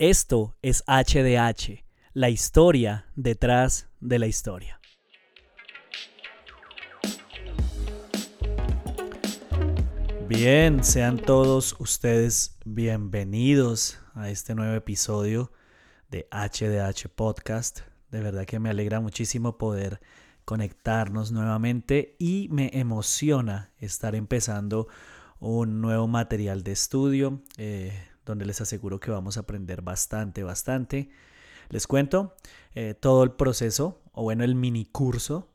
Esto es HDH, la historia detrás de la historia. Bien, sean todos ustedes bienvenidos a este nuevo episodio de HDH Podcast. De verdad que me alegra muchísimo poder conectarnos nuevamente y me emociona estar empezando un nuevo material de estudio. Eh, donde les aseguro que vamos a aprender bastante, bastante. Les cuento eh, todo el proceso, o bueno, el mini curso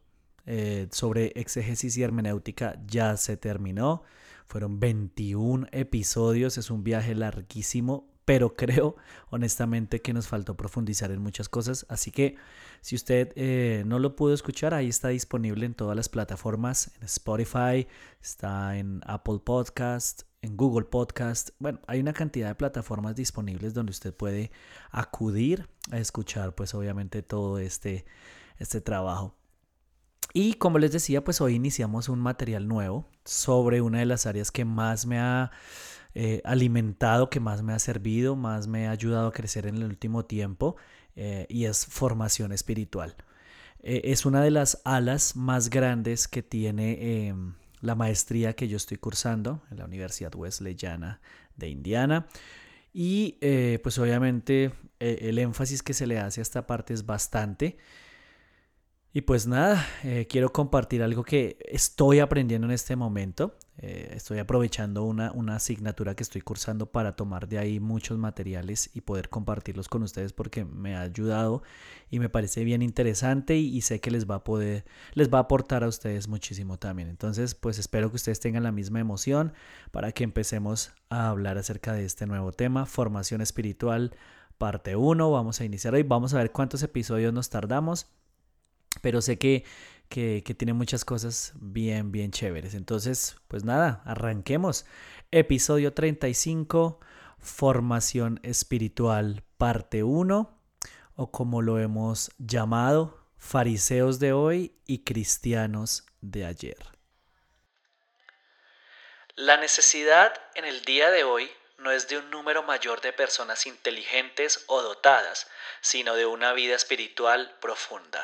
eh, sobre exégesis y hermenéutica ya se terminó. Fueron 21 episodios, es un viaje larguísimo, pero creo honestamente que nos faltó profundizar en muchas cosas. Así que si usted eh, no lo pudo escuchar, ahí está disponible en todas las plataformas, en Spotify, está en Apple Podcast, en Google Podcast. Bueno, hay una cantidad de plataformas disponibles donde usted puede acudir a escuchar pues obviamente todo este, este trabajo. Y como les decía, pues hoy iniciamos un material nuevo sobre una de las áreas que más me ha eh, alimentado, que más me ha servido, más me ha ayudado a crecer en el último tiempo eh, y es formación espiritual. Eh, es una de las alas más grandes que tiene em, la maestría que yo estoy cursando en la Universidad Wesleyana de Indiana. Y eh, pues obviamente eh, el énfasis que se le hace a esta parte es bastante. Y pues nada, eh, quiero compartir algo que estoy aprendiendo en este momento. Eh, estoy aprovechando una, una, asignatura que estoy cursando para tomar de ahí muchos materiales y poder compartirlos con ustedes porque me ha ayudado y me parece bien interesante y, sé que les va a poder, les va a aportar a ustedes muchísimo también. Entonces, pues espero que ustedes tengan la misma emoción para que empecemos a hablar acerca de este nuevo tema, formación espiritual, parte 1. Vamos a iniciar hoy, vamos a ver cuántos episodios nos tardamos pero sé que, que, tiene muchas cosas bien, bien chéveres. Entonces, pues nada, arranquemos. Episodio 35, Formación Espiritual, parte 1, o como lo hemos llamado, Fariseos de hoy y Cristianos de ayer. La necesidad en el día de hoy no es de un número mayor de personas inteligentes o dotadas, sino de una vida espiritual profunda.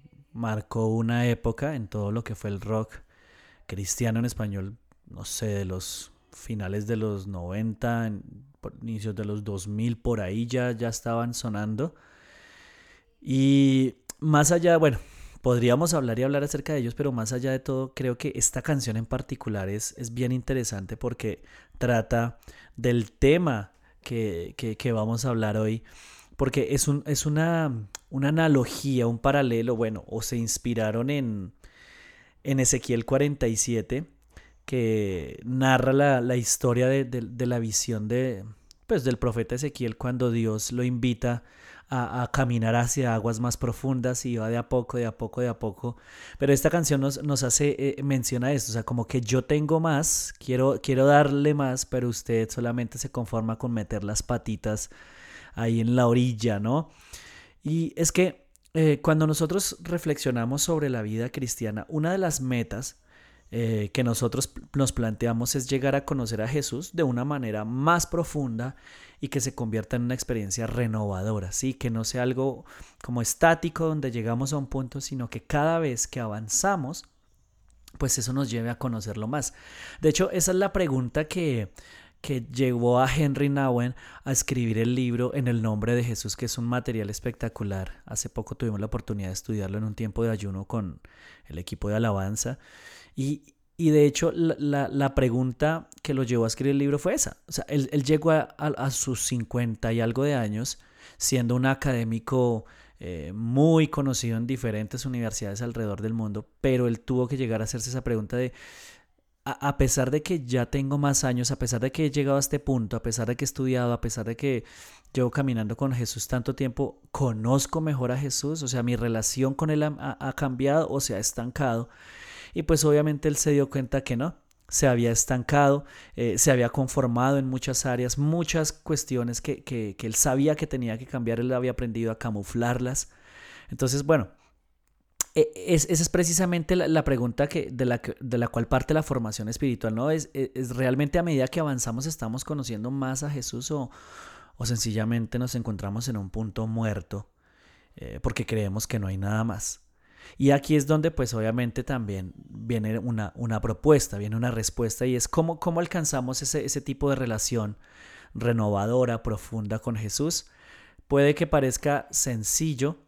marcó una época en todo lo que fue el rock cristiano en español, no sé, de los finales de los 90, inicios de los 2000, por ahí ya, ya estaban sonando. Y más allá, bueno, podríamos hablar y hablar acerca de ellos, pero más allá de todo, creo que esta canción en particular es, es bien interesante porque trata del tema que, que, vamos a hablar hoy, porque es, un, es una, una, analogía, un paralelo, bueno, o se inspiraron en, en Ezequiel 47, que narra la, la historia de, de, la visión de, pues, del profeta Ezequiel cuando Dios lo invita a, caminar hacia aguas más profundas y va de a poco, de a poco, de a poco. Pero esta canción nos, nos hace, eh, menciona esto, o sea, como que yo tengo más, quiero, quiero darle más, pero usted solamente se conforma con meter las patitas ahí en la orilla, ¿no? Y es que eh, cuando nosotros reflexionamos sobre la vida cristiana, una de las metas eh, que nosotros nos planteamos es llegar a conocer a Jesús de una manera más profunda y que se convierta en una experiencia renovadora, ¿sí? que no sea algo como estático donde llegamos a un punto, sino que cada vez que avanzamos, pues eso nos lleve a conocerlo más. De hecho, esa es la pregunta que, que llevó a Henry Nowen a escribir el libro En el nombre de Jesús, que es un material espectacular. Hace poco tuvimos la oportunidad de estudiarlo en un tiempo de ayuno con el equipo de alabanza. Y, y de hecho, la, la, pregunta que lo llevó a escribir el libro fue esa. O sea, él, él llegó a, a, sus 50 y algo de años siendo un académico eh, muy conocido en diferentes universidades alrededor del mundo, pero él tuvo que llegar a hacerse esa pregunta de, a, pesar de que ya tengo más años, a pesar de que he llegado a este punto, a pesar de que he estudiado, a pesar de que llevo caminando con Jesús tanto tiempo, conozco mejor a Jesús, o sea, mi relación con Él ha, cambiado o se ha estancado. Y pues obviamente Él se dio cuenta que no, se había estancado, eh, se había conformado en muchas áreas, muchas cuestiones que, que, él sabía que tenía que cambiar, él había aprendido a camuflarlas. Entonces, bueno, es, esa es precisamente la, pregunta que, de, la, de la cual parte la formación espiritual, ¿no? Es, e, es, realmente a medida que avanzamos estamos conociendo más a Jesús o, o sencillamente nos encontramos en un punto muerto eh, porque creemos que no hay nada más. Y aquí es donde pues obviamente también viene una, una propuesta, viene una respuesta y es cómo, cómo alcanzamos ese, ese tipo de relación renovadora, profunda con Jesús. Puede que parezca sencillo,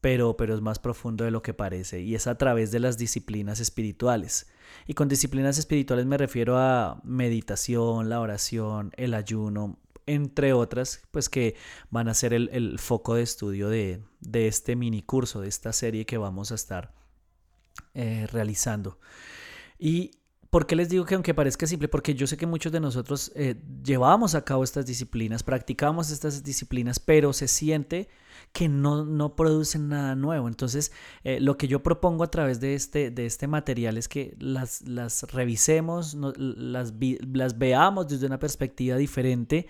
pero, pero es más profundo de lo que parece y es a través de las disciplinas espirituales. Y con disciplinas espirituales me refiero a meditación, la oración, el ayuno, entre otras, pues que van a ser el, foco de estudio de, este mini curso, de esta serie que vamos a estar eh, realizando. Y ¿Por qué les digo que aunque parezca simple? Porque yo sé que muchos de nosotros eh, llevamos a cabo estas disciplinas, practicamos estas disciplinas, pero se siente que no, no producen nada nuevo. Entonces, eh, lo que yo propongo a través de este, de este material es que las, las revisemos, las, las veamos desde una perspectiva diferente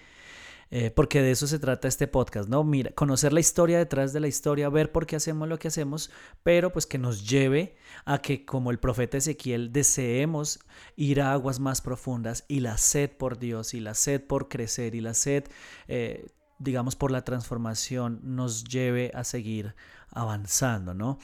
eh, porque de eso se trata este podcast, ¿no? Mira, conocer la historia detrás de la historia, ver por qué hacemos lo que hacemos, pero pues que nos lleve a que como el profeta Ezequiel deseemos ir a aguas más profundas y la sed por Dios y la sed por crecer y la sed, eh, digamos, por la transformación nos lleve a seguir avanzando, ¿no?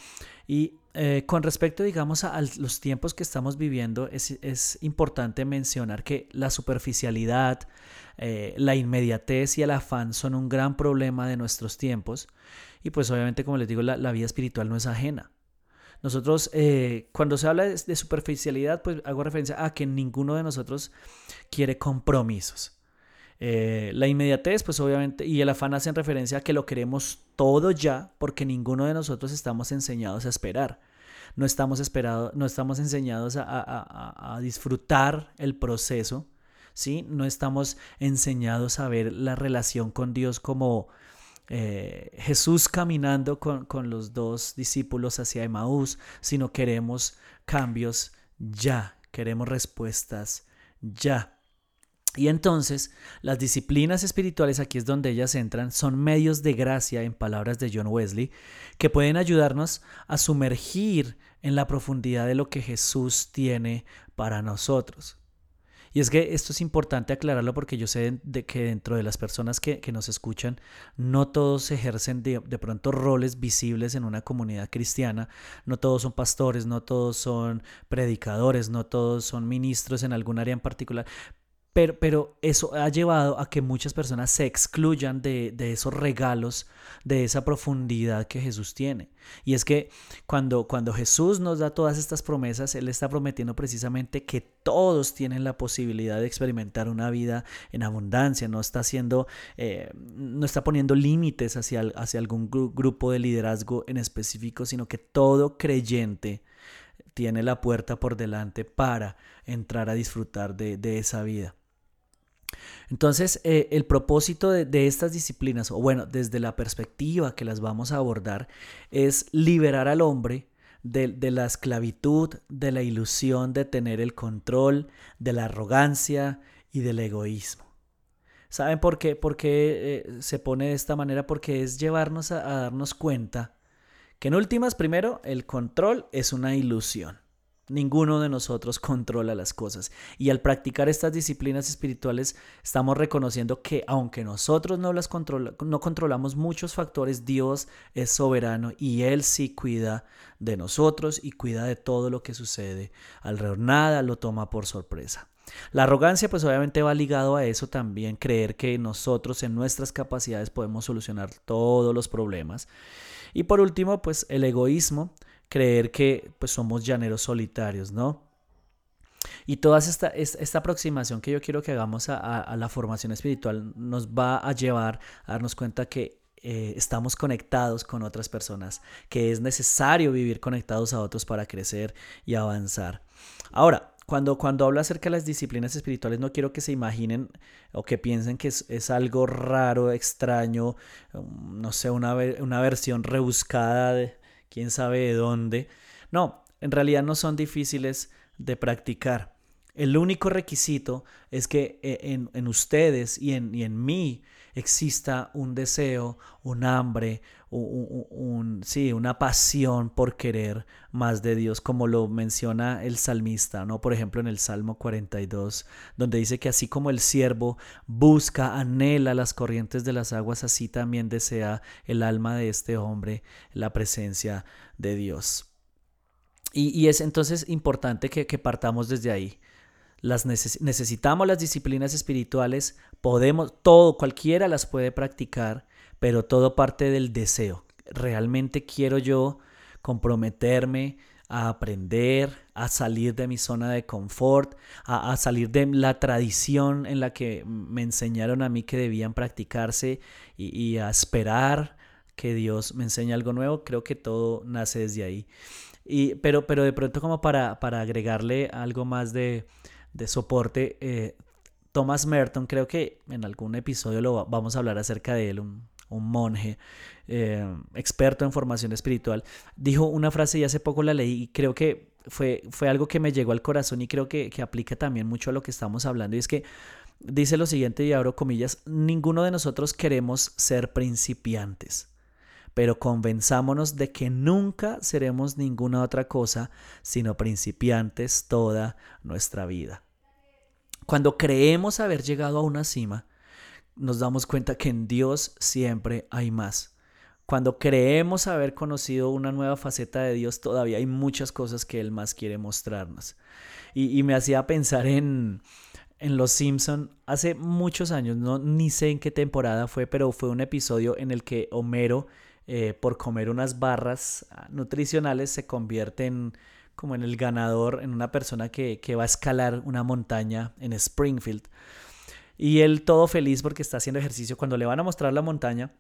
Y eh, con respecto, digamos, a, los tiempos que estamos viviendo, es, importante mencionar que la superficialidad, eh, la inmediatez y el afán son un gran problema de nuestros tiempos. Y pues obviamente, como les digo, la, vida espiritual no es ajena. Nosotros, eh, cuando se habla de, superficialidad, pues hago referencia a que ninguno de nosotros quiere compromisos. Eh, la inmediatez, pues obviamente, y el afán hacen referencia a que lo queremos todo ya, porque ninguno de nosotros estamos enseñados a esperar. No estamos, esperado, no estamos enseñados a, disfrutar el proceso, ¿sí? No estamos enseñados a ver la relación con Dios como eh, Jesús caminando con, con los dos discípulos hacia Emaús, sino queremos cambios ya, queremos respuestas ya. Y entonces, las disciplinas espirituales, aquí es donde ellas entran, son medios de gracia, en palabras de John Wesley, que pueden ayudarnos a sumergir en la profundidad de lo que Jesús tiene para nosotros. Y es que esto es importante aclararlo porque yo sé que dentro de las personas que, nos escuchan, no todos ejercen de, de, pronto roles visibles en una comunidad cristiana, no todos son pastores, no todos son predicadores, no todos son ministros en algún área en particular, pero, eso ha llevado a que muchas personas se excluyan de, esos regalos, de esa profundidad que Jesús tiene. Y es que cuando, cuando Jesús nos da todas estas promesas, Él está prometiendo precisamente que todos tienen la posibilidad de experimentar una vida en abundancia, no está haciendo, eh, no está poniendo límites hacia, hacia algún grupo de liderazgo en específico, sino que todo creyente tiene la puerta por delante para entrar a disfrutar de esa vida. Entonces, eh, el propósito de, estas disciplinas, o bueno, desde la perspectiva que las vamos a abordar, es liberar al hombre de, la esclavitud, de la ilusión de tener el control, de la arrogancia y del egoísmo. ¿Saben por qué? ¿Por qué eh, se pone de esta manera? Porque es llevarnos a darnos cuenta que en últimas, primero, el control es una ilusión. Ninguno de nosotros controla las cosas. Y al practicar estas disciplinas espirituales, estamos reconociendo que aunque nosotros no las no controlamos muchos factores, Dios es soberano y Él sí cuida de nosotros y cuida de todo lo que sucede alrededor. Nada lo toma por sorpresa. La arrogancia pues obviamente va ligado a eso también, creer que nosotros en nuestras capacidades podemos solucionar todos los problemas. Y por último pues el egoísmo, creer que pues somos llaneros solitarios, ¿no? Y toda esta, esta, aproximación que yo quiero que hagamos a, la formación espiritual nos va a llevar a darnos cuenta que eh, estamos conectados con otras personas, que es necesario vivir conectados a otros para crecer y avanzar. Ahora, cuando, cuando hablo acerca de las disciplinas espirituales, no quiero que se imaginen o que piensen que es, algo raro, extraño, um, no sé, una, una versión rebuscada de quién sabe de dónde. No, en realidad no son difíciles de practicar. El único requisito es que eh, en, en ustedes y en, y en mí exista un deseo, un hambre, un, sí, una pasión por querer más de Dios, como lo menciona el salmista, ¿no? Por ejemplo, en el Salmo 42, donde dice que así como el siervo busca, anhela las corrientes de las aguas, así también desea el alma de este hombre la presencia de Dios. Y, es entonces importante que, que partamos desde ahí las necesitamos las disciplinas espirituales, podemos, todo, cualquiera las puede practicar, pero todo parte del deseo. Realmente quiero yo comprometerme a aprender, a salir de mi zona de confort, a, salir de la tradición en la que me enseñaron a mí que debían practicarse y, a esperar que Dios me enseñe algo nuevo. Creo que todo nace desde ahí. Y, pero, pero de pronto como para, para agregarle algo más de, de soporte. Eh, Thomas Merton, creo que en algún episodio lo vamos a hablar acerca de él, un, monje eh, experto en formación espiritual, dijo una frase y hace poco la leí y creo que fue, fue algo que me llegó al corazón y creo que, que aplica también mucho a lo que estamos hablando y es que dice lo siguiente y abro comillas, ninguno de nosotros queremos ser principiantes pero convenzámonos de que nunca seremos ninguna otra cosa sino principiantes toda nuestra vida. Cuando creemos haber llegado a una cima, nos damos cuenta que en Dios siempre hay más. Cuando creemos haber conocido una nueva faceta de Dios, todavía hay muchas cosas que Él más quiere mostrarnos. Y, me hacía pensar en, Los Simpson hace muchos años, no ni sé en qué temporada fue, pero fue un episodio en el que Homero, eh, por comer unas barras ah, nutricionales, se convierte en como en el ganador, en una persona que, va a escalar una montaña en Springfield. Y él todo feliz porque está haciendo ejercicio. Cuando le van a mostrar la montaña,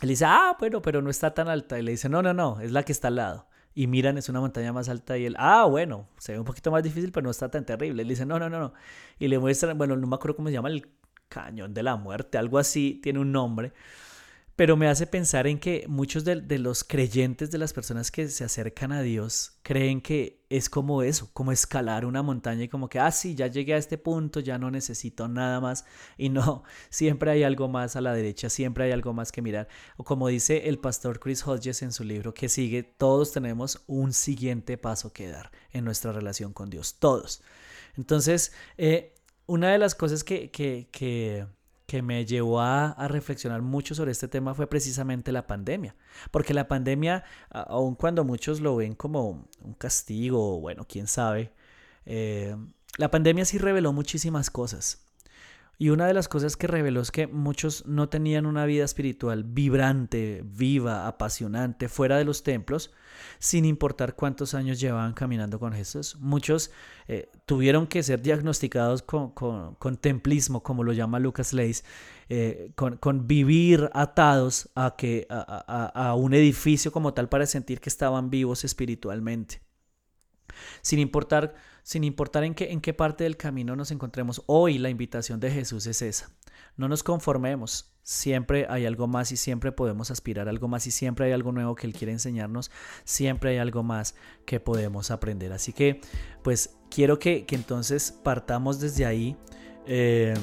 él dice, ah, bueno, pero no está tan alta. Y le dice, no, no, no, es la que está al lado. Y miran, es una montaña más alta. Y él, ah, bueno, se ve un poquito más difícil, pero no está tan terrible. Él dice, no, no, no, no. Y le muestran, bueno, no me acuerdo cómo se llama, el cañón de la muerte, algo así, tiene un nombre pero me hace pensar en que muchos de, los creyentes, de las personas que se acercan a Dios, creen que es como eso, como escalar una montaña y como que, ah, sí, ya llegué a este punto, ya no necesito nada más. Y no, siempre hay algo más a la derecha, siempre hay algo más que mirar. O como dice el pastor Chris Hodges en su libro que sigue, todos tenemos un siguiente paso que dar en nuestra relación con Dios, todos. Entonces, eh, una de las cosas que, que, que que me llevó a, reflexionar mucho sobre este tema fue precisamente la pandemia. Porque la pandemia, aun cuando muchos lo ven como un castigo, bueno, quién sabe, eh, la pandemia sí reveló muchísimas cosas. Y una de las cosas que reveló es que muchos no tenían una vida espiritual vibrante, viva, apasionante, fuera de los templos, sin importar cuántos años llevaban caminando con Jesús. Muchos eh, tuvieron que ser diagnosticados con, templismo, como lo llama Lucas Leis, eh, con, vivir atados a, que, a un edificio como tal para sentir que estaban vivos espiritualmente. Sin importar sin importar en qué, en qué parte del camino nos encontremos. Hoy la invitación de Jesús es esa. No nos conformemos. Siempre hay algo más y siempre podemos aspirar a algo más y siempre hay algo nuevo que Él quiere enseñarnos. Siempre hay algo más que podemos aprender. Así que, pues, quiero que, entonces partamos desde ahí. Eh,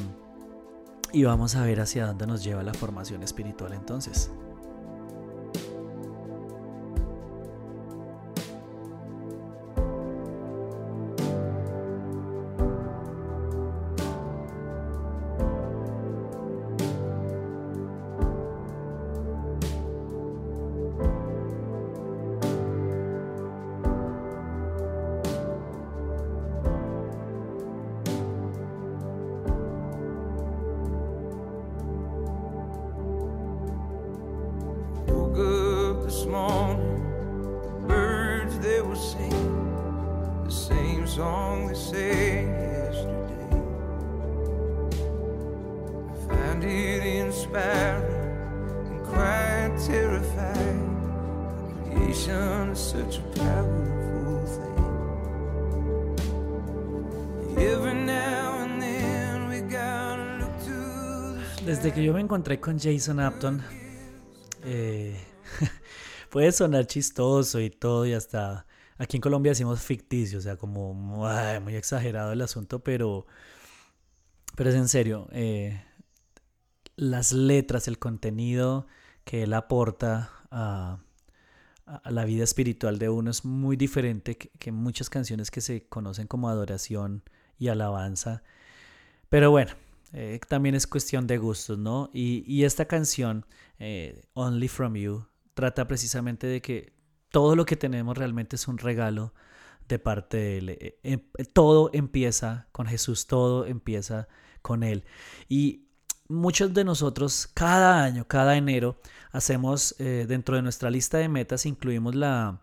y vamos a ver hacia dónde nos lleva la formación espiritual entonces. Desde que yo me encontré con Jason Apton, eh, puede sonar chistoso y todo y hasta Aquí en Colombia decimos ficticio, o sea, como muy exagerado el asunto, pero, pero es en serio. Eh, las letras, el contenido que él aporta a, la vida espiritual de uno es muy diferente que, muchas canciones que se conocen como adoración y alabanza. Pero bueno, eh, también es cuestión de gustos, ¿no? Y, esta canción, eh, Only From You, trata precisamente de que todo lo que tenemos realmente es un regalo de parte de Él. Eh, todo empieza con Jesús, todo empieza con Él. Y muchos de nosotros cada año, cada enero, hacemos eh, dentro de nuestra lista de metas, incluimos la,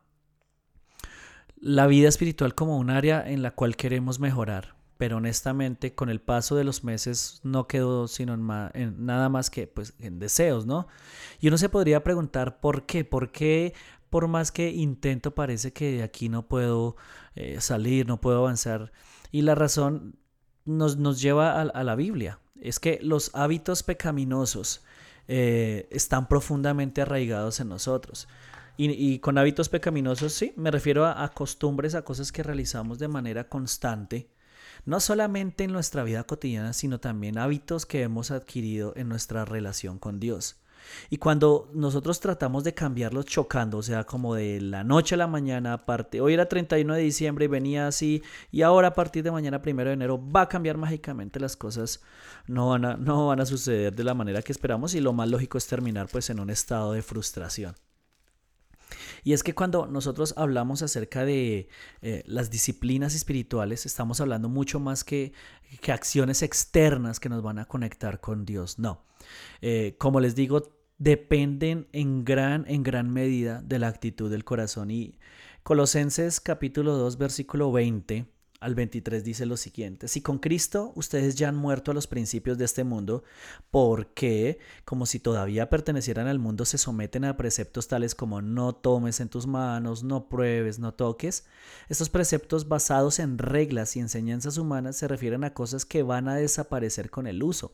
la vida espiritual como un área en la cual queremos mejorar. Pero honestamente, con el paso de los meses no quedó sino en, nada más que pues, en deseos, ¿no? Y uno se podría preguntar por qué, por qué por más que intento, parece que de aquí no puedo eh, salir, no puedo avanzar. Y la razón nos, nos lleva a, la Biblia. Es que los hábitos pecaminosos eh, están profundamente arraigados en nosotros. Y, con hábitos pecaminosos, sí, me refiero a, a costumbres, a cosas que realizamos de manera constante no solamente en nuestra vida cotidiana, sino también hábitos que hemos adquirido en nuestra relación con Dios. Y cuando nosotros tratamos de cambiarlos chocando, o sea, como de la noche a la mañana, aparte, hoy era 31 de diciembre y venía así, y ahora a partir de mañana, primero de enero, va a cambiar mágicamente las cosas, no van a, no van a suceder de la manera que esperamos y lo más lógico es terminar pues en un estado de frustración. Y es que cuando nosotros hablamos acerca de eh, las disciplinas espirituales, estamos hablando mucho más que, acciones externas que nos van a conectar con Dios. No. Eh, como les digo, dependen en gran, en gran medida de la actitud del corazón. Y Colosenses capítulo 2, versículo 20 al 23 dice lo siguiente, si con Cristo ustedes ya han muerto a los principios de este mundo, ¿por qué, como si todavía pertenecieran al mundo, se someten a preceptos tales como no tomes en tus manos, no pruebes, no toques? Estos preceptos basados en reglas y enseñanzas humanas se refieren a cosas que van a desaparecer con el uso.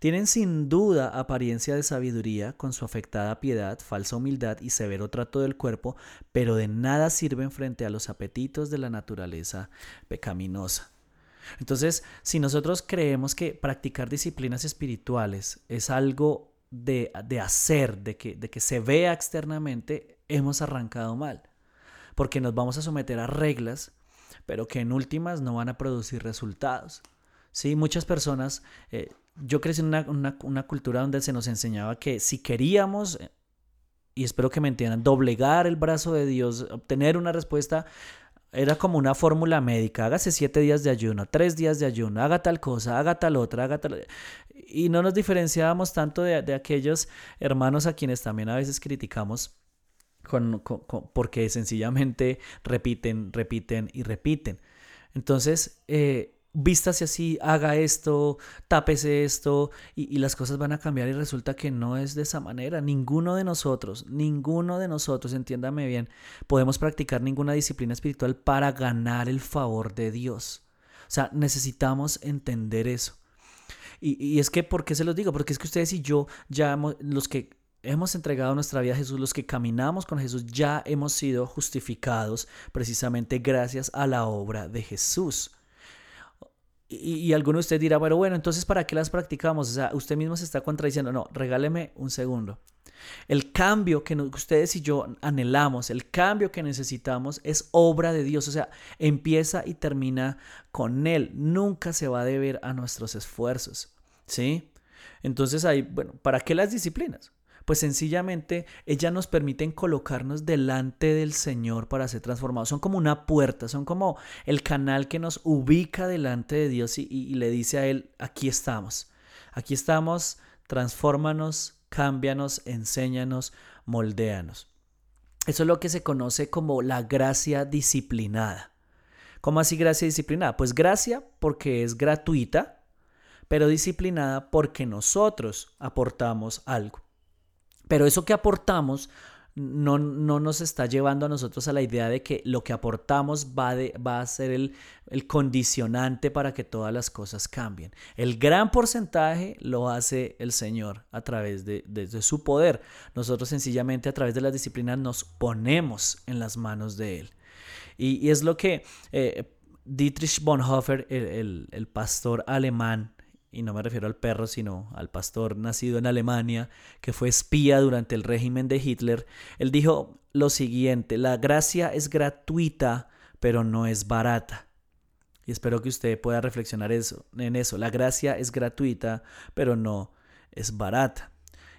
Tienen sin duda apariencia de sabiduría con su afectada piedad, falsa humildad y severo trato del cuerpo, pero de nada sirven frente a los apetitos de la naturaleza pecaminosa. Entonces, si nosotros creemos que practicar disciplinas espirituales es algo de, hacer, de que, de que se vea externamente, hemos arrancado mal, porque nos vamos a someter a reglas, pero que en últimas no van a producir resultados. Sí, muchas personas eh, yo crecí en una, cultura donde se nos enseñaba que si queríamos, y espero que me entiendan, doblegar el brazo de Dios, obtener una respuesta, era como una fórmula médica, hágase siete días de ayuno, tres días de ayuno, haga tal cosa, haga tal otra, haga tal... Y no nos diferenciábamos tanto de, aquellos hermanos a quienes también a veces criticamos con, porque sencillamente repiten, repiten y repiten. Entonces, eh, vístase así, haga esto, tápese esto y, las cosas van a cambiar y resulta que no es de esa manera. Ninguno de nosotros, ninguno de nosotros, entiéndame bien, podemos practicar ninguna disciplina espiritual para ganar el favor de Dios. O sea, necesitamos entender eso. Y, y es que, ¿por qué se los digo? Porque es que ustedes y yo, ya los que hemos entregado nuestra vida a Jesús, los que caminamos con Jesús, ya hemos sido justificados precisamente gracias a la obra de Jesús. Y, alguno de ustedes dirá, bueno, bueno, entonces ¿para qué las practicamos? O sea, usted mismo se está contradiciendo. No, regáleme un segundo. El cambio que ustedes y yo anhelamos, el cambio que necesitamos es obra de Dios. O sea, empieza y termina con Él. Nunca se va a deber a nuestros esfuerzos. ¿Sí? Entonces ahí, bueno, ¿para qué las disciplinas? Pues sencillamente ellas nos permiten colocarnos delante del Señor para ser transformados. Son como una puerta, son como el canal que nos ubica delante de Dios y, le dice a Él, aquí estamos, aquí estamos, transfórmanos, cámbianos, enséñanos, moldéanos. Eso es lo que se conoce como la gracia disciplinada. ¿Cómo así gracia disciplinada? Pues gracia porque es gratuita, pero disciplinada porque nosotros aportamos algo. Pero eso que aportamos no, no, nos está llevando a nosotros a la idea de que lo que aportamos va, va a ser el, el, condicionante para que todas las cosas cambien. El gran porcentaje lo hace el Señor a través de, de, su poder. Nosotros sencillamente a través de las disciplinas nos ponemos en las manos de Él. Y, es lo que eh, Dietrich Bonhoeffer, el, el pastor alemán, y no me refiero al perro, sino al pastor nacido en Alemania, que fue espía durante el régimen de Hitler, él dijo lo siguiente, la gracia es gratuita, pero no es barata. Y espero que usted pueda reflexionar eso, en eso. La gracia es gratuita, pero no es barata.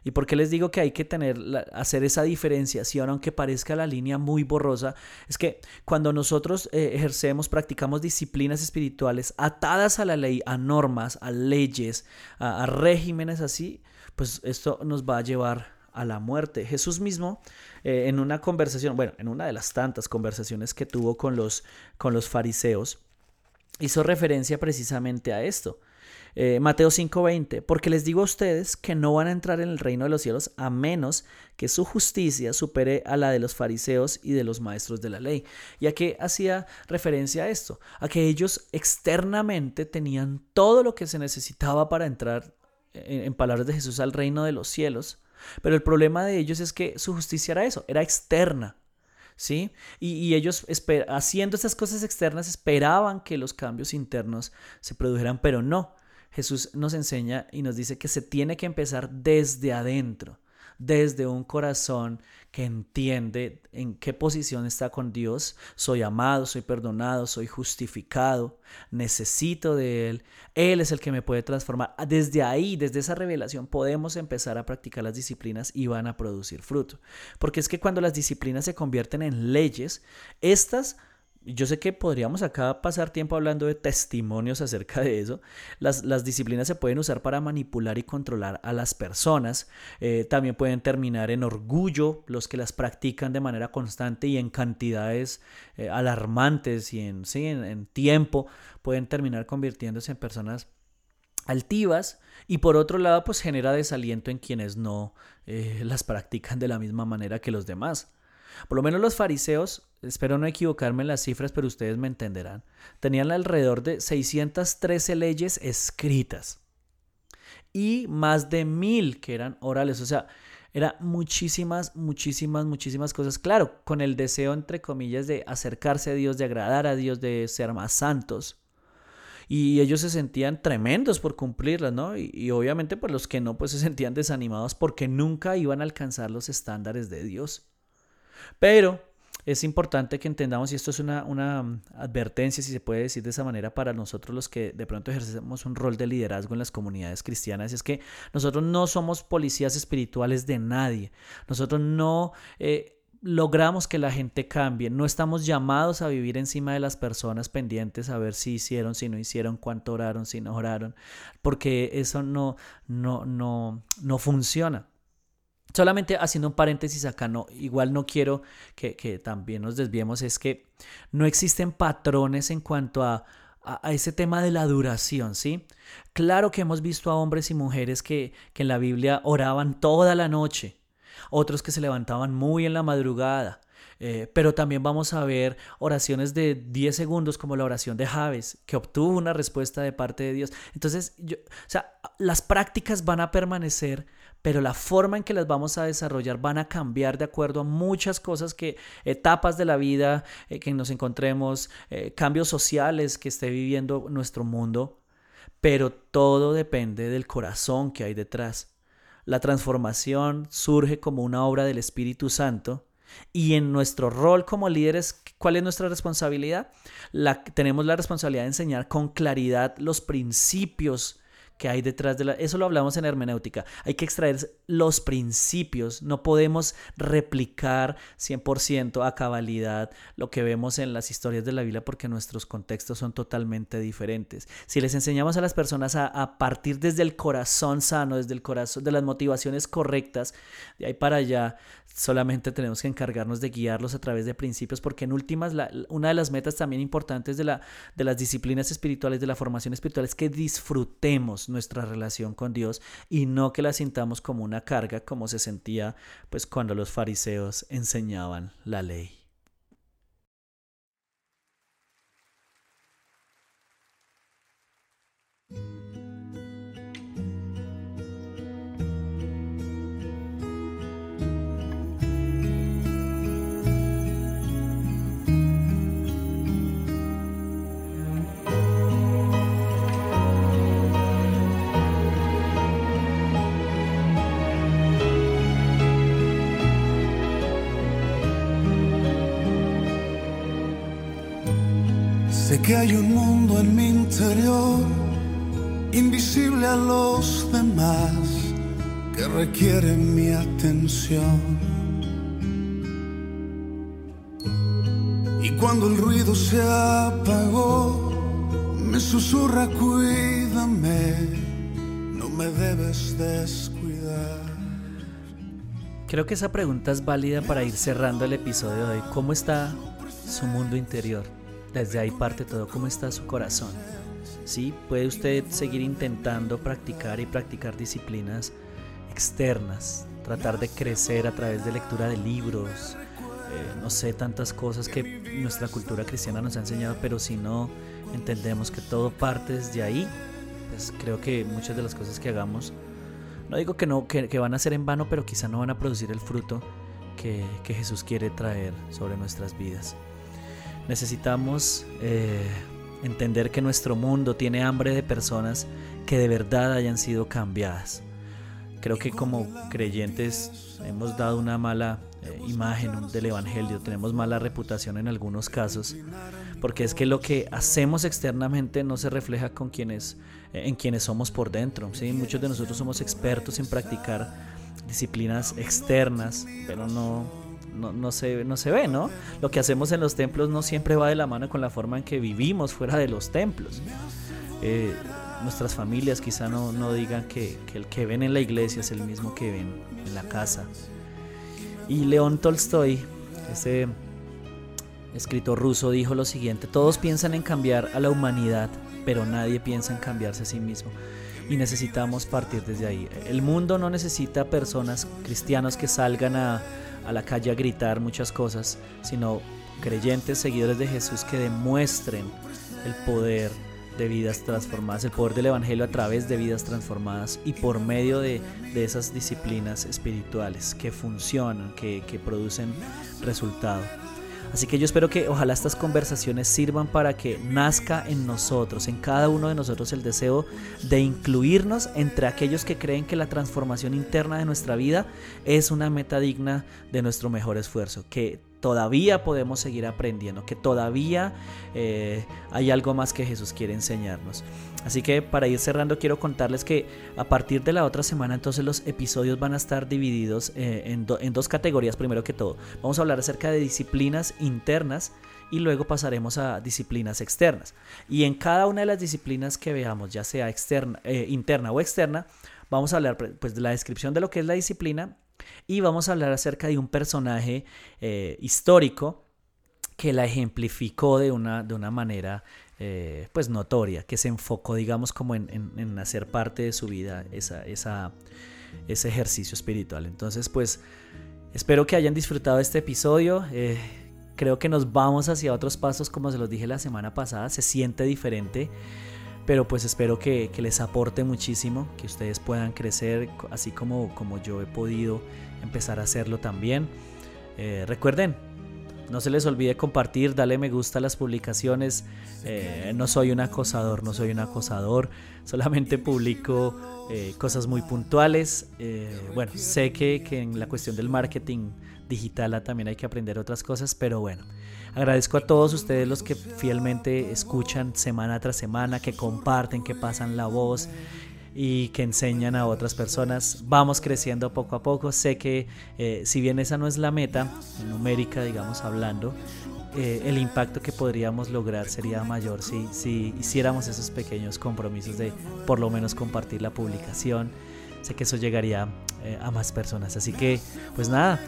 ¿Y por qué les digo que hay que tener, hacer esa diferenciación, aunque parezca la línea muy borrosa? Es que cuando nosotros eh, ejercemos, practicamos disciplinas espirituales atadas a la ley, a normas, a leyes, a, regímenes así, pues esto nos va a llevar a la muerte. Jesús mismo, eh, en una conversación, bueno, en una de las tantas conversaciones que tuvo con los, con los fariseos, hizo referencia precisamente a esto. Eh, Mateo 5:20, porque les digo a ustedes que no van a entrar en el reino de los cielos a menos que su justicia supere a la de los fariseos y de los maestros de la ley. ¿Y a qué hacía referencia a esto? A que ellos externamente tenían todo lo que se necesitaba para entrar, en, palabras de Jesús, al reino de los cielos. Pero el problema de ellos es que su justicia era eso, era externa. ¿Sí? Y, y ellos haciendo esas cosas externas esperaban que los cambios internos se produjeran, pero no. Jesús nos enseña y nos dice que se tiene que empezar desde adentro, desde un corazón que entiende en qué posición está con Dios. Soy amado, soy perdonado, soy justificado, necesito de Él. Él es el que me puede transformar. Desde ahí, desde esa revelación, podemos empezar a practicar las disciplinas y van a producir fruto. Porque es que cuando las disciplinas se convierten en leyes, estas yo sé que podríamos acá pasar tiempo hablando de testimonios acerca de eso. Las, las disciplinas se pueden usar para manipular y controlar a las personas. Eh, también pueden terminar en orgullo los que las practican de manera constante y en cantidades eh, alarmantes y en, sí, en, tiempo. Pueden terminar convirtiéndose en personas altivas y por otro lado pues genera desaliento en quienes no eh, las practican de la misma manera que los demás. Por lo menos los fariseos, espero no equivocarme en las cifras, pero ustedes me entenderán, tenían alrededor de 613 leyes escritas y más de mil que eran orales. O sea, eran muchísimas, muchísimas, muchísimas cosas. Claro, con el deseo, entre comillas, de acercarse a Dios, de agradar a Dios, de ser más santos. Y ellos se sentían tremendos por cumplirlas, ¿no? Y, y obviamente, pues los que no, pues se sentían desanimados porque nunca iban a alcanzar los estándares de Dios. Pero es importante que entendamos, y esto es una, una, advertencia, si se puede decir de esa manera, para nosotros los que de pronto ejercemos un rol de liderazgo en las comunidades cristianas, es que nosotros no somos policías espirituales de nadie. Nosotros no... Eh, logramos que la gente cambie. No estamos llamados a vivir encima de las personas pendientes a ver si hicieron, si no hicieron, cuánto oraron, si no oraron, porque eso no, no, no, no funciona. Solamente haciendo un paréntesis acá, no, igual no quiero que, también nos desviemos, es que no existen patrones en cuanto a, a, ese tema de la duración, ¿sí? Claro que hemos visto a hombres y mujeres que, que en la Biblia oraban toda la noche, otros que se levantaban muy en la madrugada, eh, pero también vamos a ver oraciones de 10 segundos como la oración de Javes, que obtuvo una respuesta de parte de Dios. Entonces, yo, o sea, las prácticas van a permanecer, pero la forma en que las vamos a desarrollar van a cambiar de acuerdo a muchas cosas que, etapas de la vida eh, que nos encontremos, eh, cambios sociales que esté viviendo nuestro mundo, pero todo depende del corazón que hay detrás. La transformación surge como una obra del Espíritu Santo y en nuestro rol como líderes, ¿cuál es nuestra responsabilidad? Tenemos la responsabilidad de enseñar con claridad los principios que hay detrás de la... Eso lo hablamos en hermenéutica. Hay que extraer los principios. No podemos replicar 100% a cabalidad lo que vemos en las historias de la Biblia porque nuestros contextos son totalmente diferentes. Si les enseñamos a las personas a, partir desde el corazón sano, desde el corazón, de las motivaciones correctas, de ahí para allá, solamente tenemos que encargarnos de guiarlos a través de principios porque en últimas una de las metas también importantes de, la, de las disciplinas espirituales, de la formación espiritual, es que disfrutemos nuestra relación con Dios y no que la sintamos como una carga como se sentía pues cuando los fariseos enseñaban la ley. Que hay un mundo en mi interior, invisible a los demás, que requiere mi atención. Y cuando el ruido se apagó, me susurra, cuídame, no me debes descuidar. Creo que esa pregunta es válida para ir cerrando el episodio de hoy. ¿Cómo está su mundo interior? Desde ahí parte todo, cómo está su corazón. Sí, puede usted seguir intentando practicar y practicar disciplinas externas, tratar de crecer a través de lectura de libros, eh, no sé, tantas cosas que nuestra cultura cristiana nos ha enseñado, pero si no entendemos que todo parte desde ahí, pues creo que muchas de las cosas que hagamos, no digo que no, que, van a ser en vano, pero quizá no van a producir el fruto que, que Jesús quiere traer sobre nuestras vidas. Necesitamos eh, entender que nuestro mundo tiene hambre de personas que de verdad hayan sido cambiadas. Creo que como creyentes hemos dado una mala eh, imagen del Evangelio, tenemos mala reputación en algunos casos, porque es que lo que hacemos externamente no se refleja con quienes, eh, en quienes somos por dentro. ¿sí? Muchos de nosotros somos expertos en practicar disciplinas externas, pero no, no, se, no se ve, ¿no? Lo que hacemos en los templos no siempre va de la mano con la forma en que vivimos fuera de los templos. Eh, nuestras familias quizá no, no digan que, el que ven en la iglesia es el mismo que ven en la casa. Y León Tolstoy, ese escritor ruso, dijo lo siguiente, todos piensan en cambiar a la humanidad, pero nadie piensa en cambiarse a sí mismo. Y necesitamos partir desde ahí. El mundo no necesita personas cristianos que salgan a, a la calle a gritar muchas cosas, sino creyentes, seguidores de Jesús que demuestren el poder de vidas transformadas, el poder del Evangelio a través de vidas transformadas y por medio de, esas disciplinas espirituales que funcionan, que, que producen resultado. Así que yo espero que ojalá estas conversaciones sirvan para que nazca en nosotros, en cada uno de nosotros, el deseo de incluirnos entre aquellos que creen que la transformación interna de nuestra vida es una meta digna de nuestro mejor esfuerzo, que todavía podemos seguir aprendiendo, que todavía eh, hay algo más que Jesús quiere enseñarnos. Así que para ir cerrando quiero contarles que a partir de la otra semana entonces los episodios van a estar divididos eh, en, en dos categorías primero que todo. Vamos a hablar acerca de disciplinas internas y luego pasaremos a disciplinas externas. Y en cada una de las disciplinas que veamos, ya sea externa, eh, interna o externa, vamos a hablar pues, de la descripción de lo que es la disciplina y vamos a hablar acerca de un personaje eh, histórico que la ejemplificó de una, de una manera eh, pues notoria, que se enfocó digamos como en, hacer parte de su vida esa, esa, ese ejercicio espiritual. Entonces pues espero que hayan disfrutado este episodio. Eh, creo que nos vamos hacia otros pasos como se los dije la semana pasada, se siente diferente pero pues espero que, les aporte muchísimo, que ustedes puedan crecer así como, como yo he podido empezar a hacerlo también. Eh, recuerden, no se les olvide compartir, dale me gusta a las publicaciones. Eh, no soy un acosador, no soy un acosador, solamente publico eh, cosas muy puntuales. bueno, sé que, que en la cuestión del marketing digital también hay que aprender otras cosas, pero bueno. Agradezco a todos ustedes los que fielmente escuchan semana tras semana, que comparten, que pasan la voz. y que enseñan a otras personas. Vamos creciendo poco a poco. Sé que eh, si bien esa no es la meta numérica, digamos, hablando, eh, el impacto que podríamos lograr sería mayor si, si hiciéramos esos pequeños compromisos de por lo menos compartir la publicación. Sé que eso llegaría eh, a más personas. Así que, pues nada.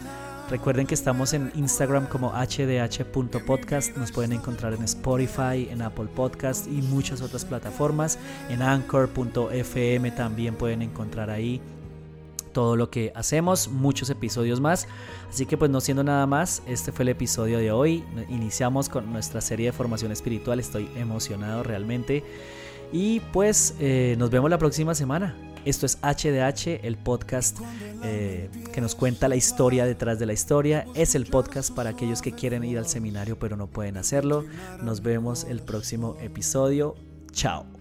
Recuerden que estamos en Instagram como hdh.podcast. Nos pueden encontrar en Spotify, en Apple Podcast y muchas otras plataformas. En anchor.fm también pueden encontrar ahí todo lo que hacemos, muchos episodios más. Así que pues no siendo nada más, este fue el episodio de hoy. Iniciamos con nuestra serie de formación espiritual. Estoy emocionado realmente. Y pues eh, nos vemos la próxima semana. Esto es HDH, el podcast eh, que nos cuenta la historia detrás de la historia. Es el podcast para aquellos que quieren ir al seminario pero no pueden hacerlo. Nos vemos el próximo episodio. Chao.